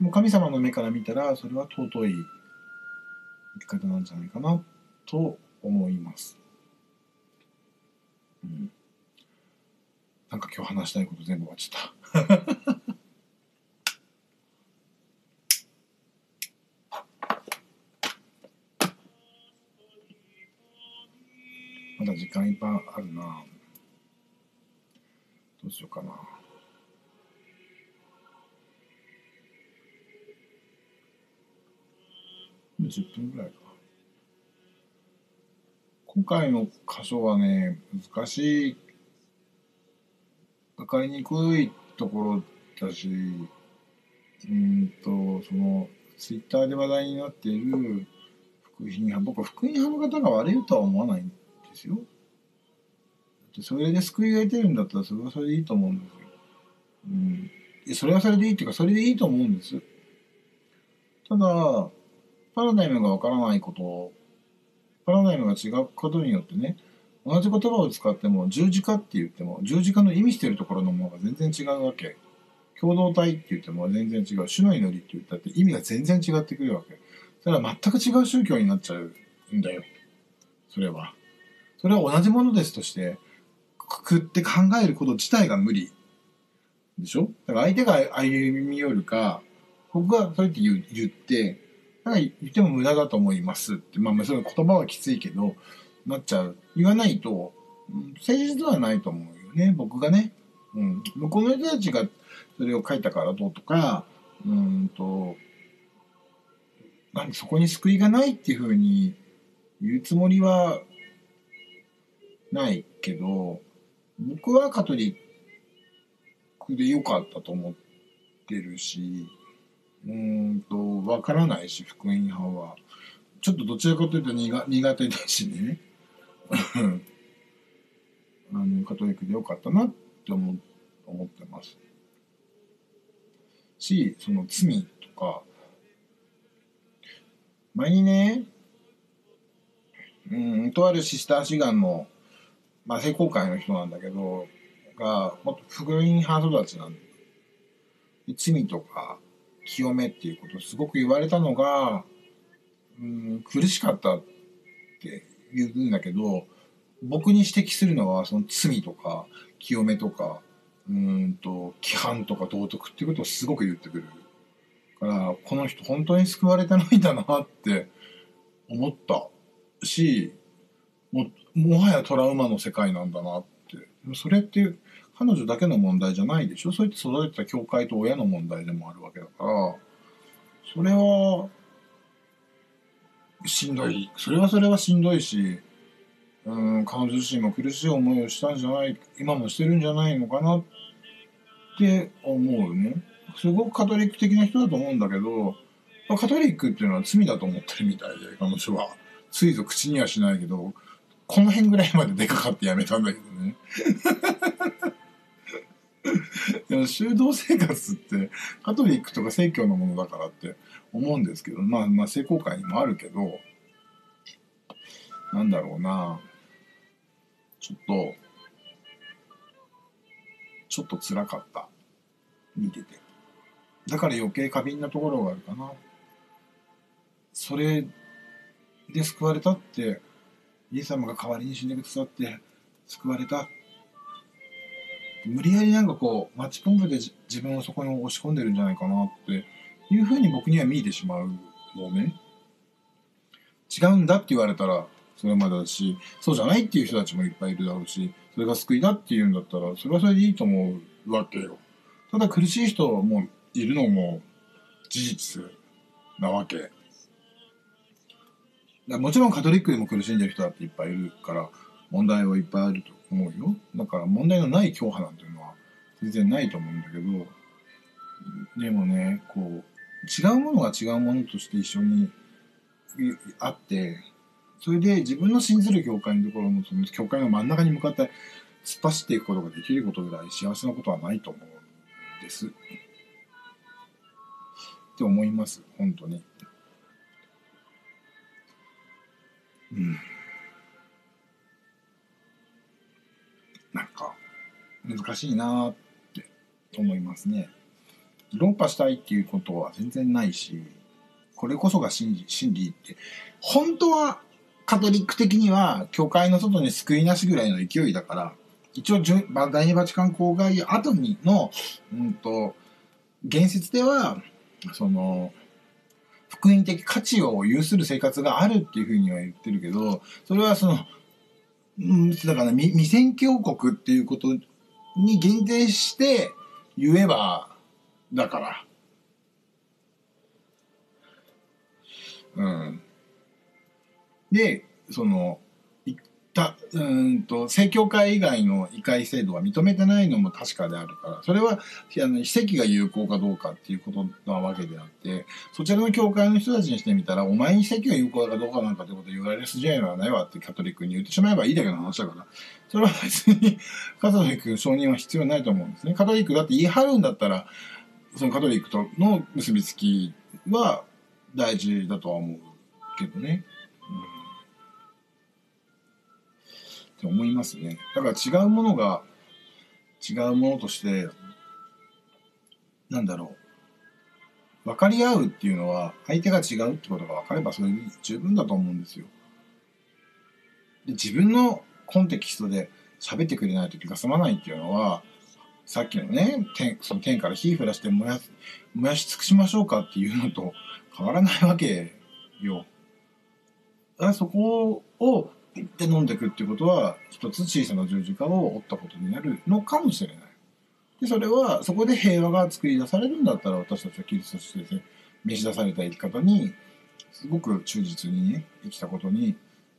でも神様の目から見たらそれは尊い生き方なんじゃないかなと思います。うん、なんか今日話したいこと全部終わっちゃった。<laughs> まだ時間いっぱいあるな。どうしようかな。もう10分ぐらいか。今回の箇所はね難しい。分かりにくい。ところだしうんとそのツイッターで話題になっている福音派僕は福音派の方が悪いとは思わないんですよ。それで救いが得てるんだったらそれはそれでいいと思うんですよ。うん、それはそれでいいっていうかそれでいいと思うんです。ただパラダイムがわからないことパラダイムが違うことによってね同じ言葉を使っても十字架って言っても十字架の意味してるところのものが全然違うわけ。共同体って言っても全然違う。主の祈りって言ったって意味が全然違ってくるわけ。それは全く違う宗教になっちゃうんだよ。それは。それは同じものですとしてくくって考えること自体が無理。でしょ？だから相手が歩み寄るか僕がそうやって言ってなんか言っても無駄だと思いますって。まあその言葉はきついけどなっちゃう。言わないと、誠実ではないと思うよね、僕がね。うん。向こうの人たちがそれを書いたからどうとか、うんと、あそこに救いがないっていうふうに言うつもりはないけど僕はカトリックで良かったと思ってるしうんとわからないし福音派はちょっとどちらかというと苦苦手だしね <laughs> あのカトリックで良かったなって思思ってます。しその罪とか前にねうんとあるシスター志願のまあ、聖公会の人なんだけど、が、もっと福音派育ちなんで、罪とか清めっていうことをすごく言われたのが、うん、苦しかったって言うんだけど、僕に指摘するのは、その罪とか清めとか、うんと、規範とか道徳っていうことをすごく言ってくる。から、この人本当に救われてないんだなって思ったし、ももはやトラウマの世界なんだなってそれって彼女だけの問題じゃないでしょ？そうやって育てた教会と親の問題でもあるわけだからそれはしんどい。それはそれはしんどいしうん彼女自身も苦しい思いをしたんじゃない今もしてるんじゃないのかなって思うね。すごくカトリック的な人だと思うんだけどまあカトリックっていうのは罪だと思ってるみたいで彼女は。ついぞ口にはしないけどこの辺ぐらいまででかかってやめたんだけどね。でも修道生活ってカトリックとか正教のものだからって思うんですけど、まあまあ聖公会にもあるけど、なんだろうな、ちょっと、ちょっと辛かった。見てて。だから余計過敏なところがあるかな。それで救われたってイエス様が代わりに死んでくださって救われた無理やりなんかこうマッチポンプで自分をそこに押し込んでるんじゃないかなっていうふうに僕には見えてしまうのね。違うんだって言われたらそれまでだしそうじゃないっていう人たちもいっぱいいるだろうしそれが救いだっていうんだったらそれはそれでいいと思うわけよ。ただ苦しい人もいるのも事実なわけ。もちろんカトリックでも苦しんでる人だっていっぱいいるから問題はいっぱいあると思うよ。だから問題のない教派なんていうのは全然ないと思うんだけどでもねこう違うものが違うものとして一緒にあってそれで自分の信ずる教会のところのその教会の真ん中に向かって突っ走っていくことができることぐらい幸せなことはないと思うんです。って思います本当に。うん、なんか難しいなって思いますね。論破したいっていうことは全然ないしこれこそが真理真理って。本当はカトリック的には教会の外に救いなしぐらいの勢いだから一応第二バチカン公害後にの、うんと、言説ではその福音的価値を有する生活があるっていうふうには言ってるけど、それはその、うん、だから未宣教国っていうことに限定して言えば、だから。うん。で、その、たうんと正教会以外の異界制度は認めてないのも確かであるからそれはあの奇跡が有効かどうかっていうことなわけであってそちらの教会の人たちにしてみたらお前に奇跡が有効かどうかなんかってこと言われる筋合いはないわってカトリックに言ってしまえばいいだけの話だからそれは別にカトリック承認は必要ないと思うんですねカトリックだって言い張るんだったらそのカトリックとの結びつきは大事だとは思うけどね。うんって思いますね。だから違うものが違うものとして、なんだろう。分かり合うっていうのは、相手が違うってことが分かればそれで十分だと思うんですよ。で自分のコンテキストで喋ってくれないと気が済まないっていうのは、さっきのね、天その天から火を降らして燃や燃やし尽くしましょうかっていうのと変わらないわけよ。だからそこをって飲んでいくっていうことは一つ小さな十字架を折ったことになるのかもしれない。でそれはそこで平和が作り出されるんだったら私たちはキリストとしてね召し出された生き方にすごく忠実にね生きたことに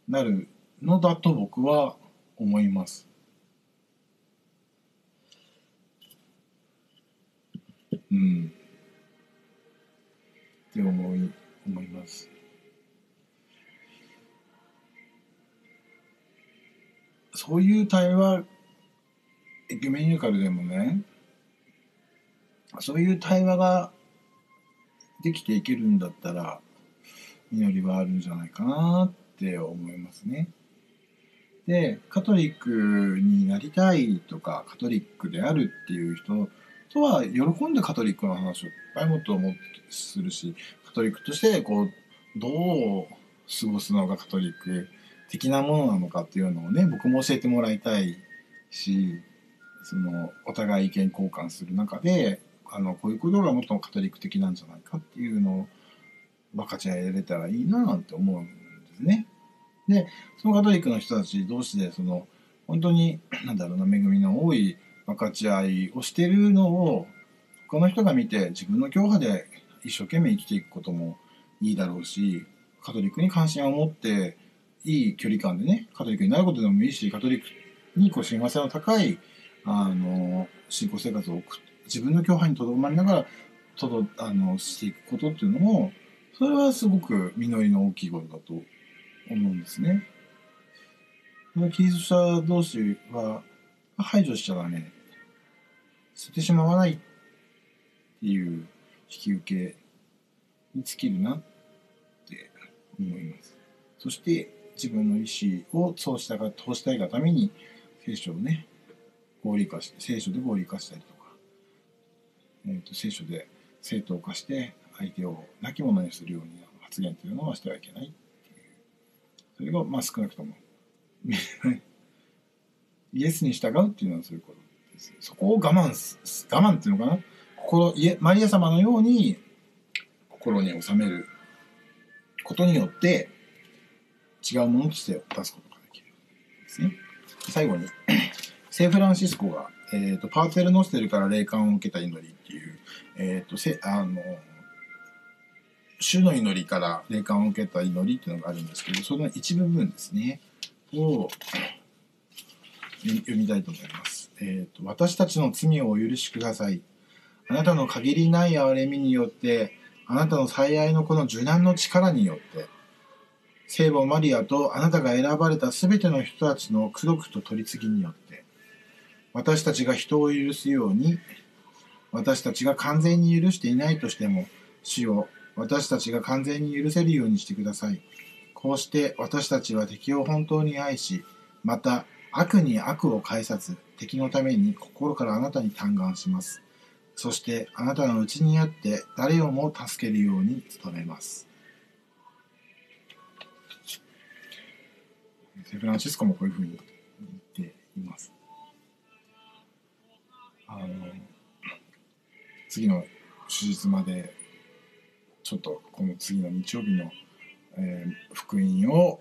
なるのだと僕は思います。うん。って思い思います。そういう対話エキュメニューカルでもねそういう対話ができていけるんだったら実りはあるんじゃないかなって思いますね。でカトリックになりたいとかカトリックであるっていう人とは喜んでカトリックの話をいっぱいもっと思ってするしカトリックとしてこうどう過ごすのがカトリック的なものなのかっていうのをね僕も教えてもらいたいしそのお互い意見交換する中であのこういうことがもっとカトリック的なんじゃないかっていうのを分かち合えれたらいいななんて思うんですね。でそのカトリックの人たち同士でその本当になんだろうな恵みの多い分かち合いをしてるのを他の人が見て自分の教派で一生懸命生きていくこともいいだろうしカトリックに関心を持っていい距離感でねカトリックになることでもいいしカトリックにこう親和性の高いあの信仰生活を送って自分の教派にとどまりながらとどあのしていくことっていうのもそれはすごく実りの大きいことだと思うんですね。キリスト者同士は排除しちゃダメ捨てしまわないっていう引き受けに尽きるなって思います。そして自分の意思をそうしたが通したいがために聖書をね合理化して聖書で合理化したりとか、えー、と聖書で正当化して相手を亡き者にするような発言というのはしてはいけないっていうそれがまあ少なくとも <laughs> イエスに従うっていうのはそういうことそこを我慢す我慢っていうのかな？心イエマリア様のように心に収めることによって違うものとして出すことができるですね。最後に <clears throat> 聖フランシスコが、えーと、パーテルノステルから霊感を受けた祈りっていう、えーと、せあの主の祈りから霊感を受けた祈りっていうのがあるんですけどその一部分ですねを読みたいと思います。えーと、私たちの罪をお許しください。あなたの限りない憐れみによってあなたの最愛の子の受難の力によって聖母マリアとあなたが選ばれたすべての人たちの功徳と取り次ぎによって私たちが人を許すように私たちが完全に許していないとしても主を私たちが完全に許せるようにしてくださいこうして私たちは敵を本当に愛しまた悪に悪を返さず敵のために心からあなたに嘆願しますそしてあなたのうちにあって誰をも助けるように努めますセフランシスコもこういうふうに言っています。あの次の手術までちょっとこの次の日曜日の、えー、福音を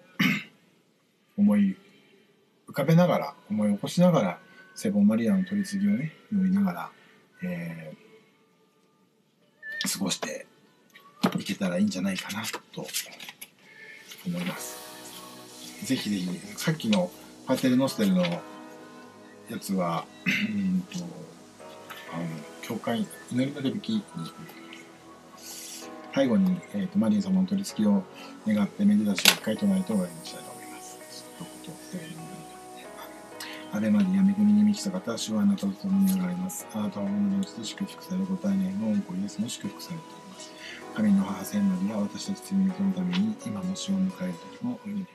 <clears throat> 思い浮かべながら思い起こしながらセボンマリアの取り次ぎをね読みながら、えー、過ごしていけたらいいんじゃないかなと思います。ぜひぜひさっきのパテルノステルのやつはうんとあの教会祈りの手引きに最後に、えーと、マリア様の取り付きを願ってめでたしを一回唱えて終わりにしたいと思います。晴れまで闇組に満ちた方、主はあなたと共におられます。あなたは女のうちで祝福され、ご体内の恩子イエスも祝福されております。神の母、聖マリア、私たち罪人のために、今も死を迎える時もお祈り